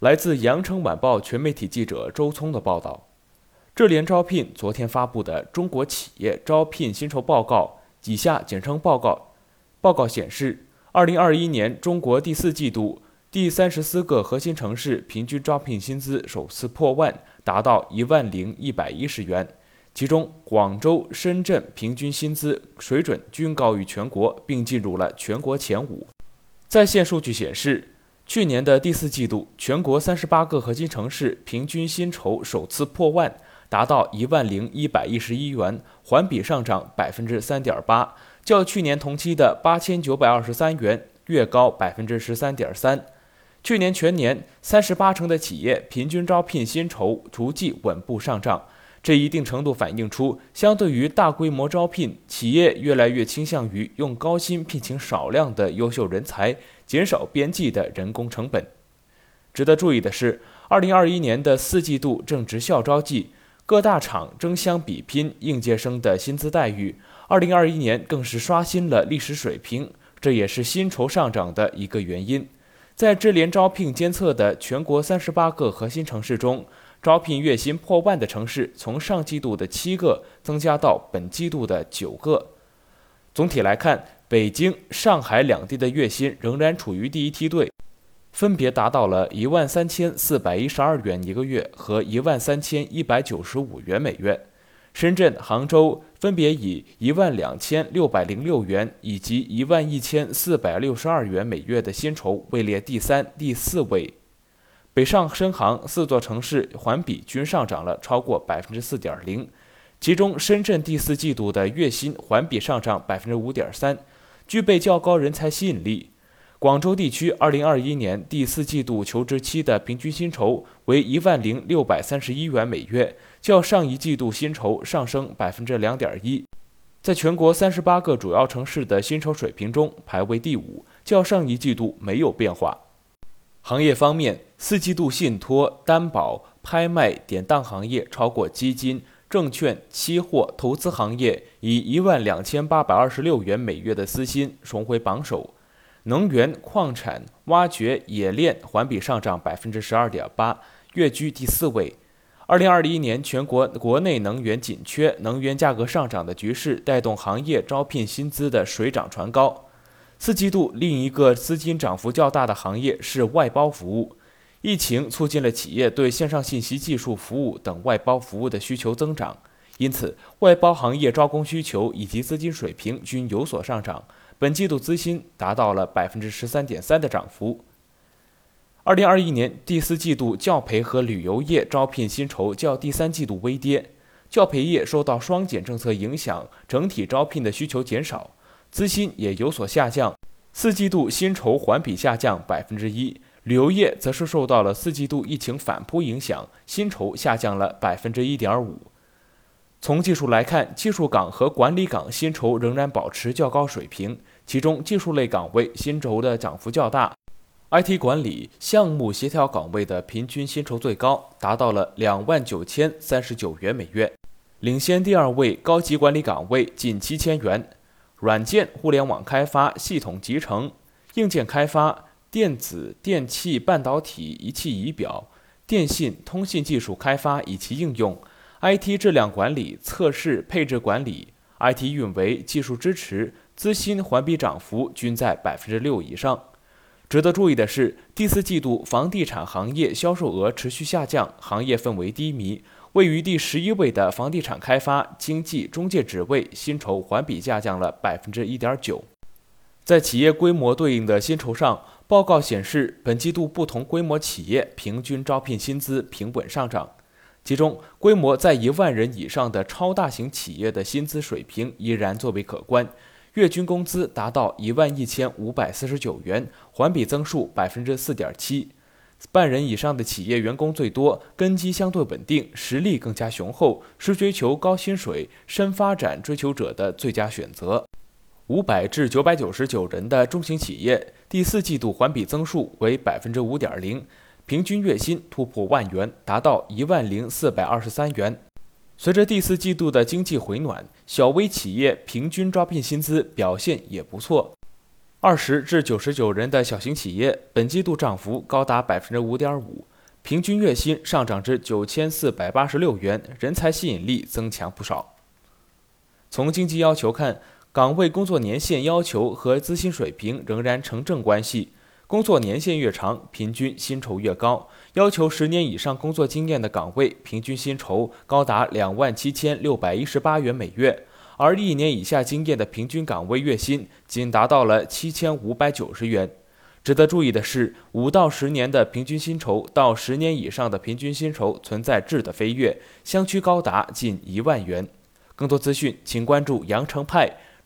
来自羊城晚报全媒体记者周聪的报道。智联招聘昨天发布的《中国企业招聘薪酬报告》（以下简称报告）报告显示，二零二一年中国第四季度第三十四个核心城市平均招聘薪资首次破万，达到一万零一百一十元。其中，广州、深圳平均薪资水准均高于全国，并进入了全国前五。在线数据显示。去年的第四季度，全国三十八个核心城市平均薪酬首次破万，达到一万零一百一十一元，环比上涨百分之三点八，较去年同期的八千九百二十三元跃高百分之十三点三。去年全年，三十八成的企业平均招聘薪酬逐季稳步上涨。这一定程度反映出，相对于大规模招聘，企业越来越倾向于用高薪聘请少量的优秀人才，减少边际的人工成本。值得注意的是，二零二一年的四季度正值校招季，各大厂争相比拼应届生的薪资待遇，二零二一年更是刷新了历史水平，这也是薪酬上涨的一个原因。在智联招聘监测的全国三十八个核心城市中，招聘月薪破万的城市，从上季度的七个增加到本季度的九个。总体来看，北京、上海两地的月薪仍然处于第一梯队，分别达到了一万三千四百一十二元一个月和一万三千一百九十五元每月。深圳、杭州分别以一万两千六百零六元以及一万一千四百六十二元每月的薪酬位列第三、第四位。北上深杭四座城市环比均上涨了超过百分之四点零，其中深圳第四季度的月薪环比上涨百分之五点三，具备较高人才吸引力。广州地区二零二一年第四季度求职期的平均薪酬为一万零六百三十一元每月，较上一季度薪酬上升百分之两点一，在全国三十八个主要城市的薪酬水平中排位第五，较上一季度没有变化。行业方面，四季度信托、担保、拍卖、典当行业超过基金、证券、期货、投资行业，以一万两千八百二十六元每月的私薪重回榜首。能源、矿产、挖掘、冶炼环比上涨百分之十二点八，跃居第四位。二零二一年全国国内能源紧缺、能源价格上涨的局势，带动行业招聘薪资的水涨船高。四季度另一个资金涨幅较大的行业是外包服务，疫情促进了企业对线上信息技术服务等外包服务的需求增长，因此外包行业招工需求以及资金水平均有所上涨。本季度资薪达到了百分之十三点三的涨幅。二零二一年第四季度教培和旅游业招聘薪酬较第三季度微跌，教培业受到双减政策影响，整体招聘的需求减少。资薪也有所下降，四季度薪酬环比下降百分之一。旅游业则是受到了四季度疫情反扑影响，薪酬下降了百分之一点五。从技术来看，技术岗和管理岗薪酬仍然保持较高水平，其中技术类岗位薪酬的涨幅较大，IT 管理、项目协调岗位的平均薪酬最高，达到了两万九千三十九元每月，领先第二位高级管理岗位近七千元。软件、互联网开发、系统集成、硬件开发、电子、电气、半导体、仪器仪表、电信、通信技术开发以及应用、IT 质量管理、测试、配置管理、IT 运维、技术支持，资薪环比涨幅均在百分之六以上。值得注意的是，第四季度房地产行业销售额持续下降，行业氛围低迷。位于第十一位的房地产开发、经纪、中介职位薪酬环比下降了百分之一点九。在企业规模对应的薪酬上，报告显示，本季度不同规模企业平均招聘薪资平稳上涨。其中，规模在一万人以上的超大型企业的薪资水平依然最为可观，月均工资达到一万一千五百四十九元，环比增速百分之四点七。半人以上的企业员工最多，根基相对稳定，实力更加雄厚，是追求高薪水、深发展追求者的最佳选择。五百至九百九十九人的中型企业，第四季度环比增速为百分之五点零，平均月薪突破万元，达到一万零四百二十三元。随着第四季度的经济回暖，小微企业平均招聘薪资表现也不错。二十至九十九人的小型企业，本季度涨幅高达百分之五点五，平均月薪上涨至九千四百八十六元，人才吸引力增强不少。从经济要求看，岗位工作年限要求和资薪水平仍然成正关系。工作年限越长，平均薪酬越高。要求十年以上工作经验的岗位，平均薪酬高达两万七千六百一十八元每月，而一年以下经验的平均岗位月薪仅达到了七千五百九十元。值得注意的是，五到十年的平均薪酬到十年以上的平均薪酬存在质的飞跃，相区高达近一万元。更多资讯，请关注羊城派。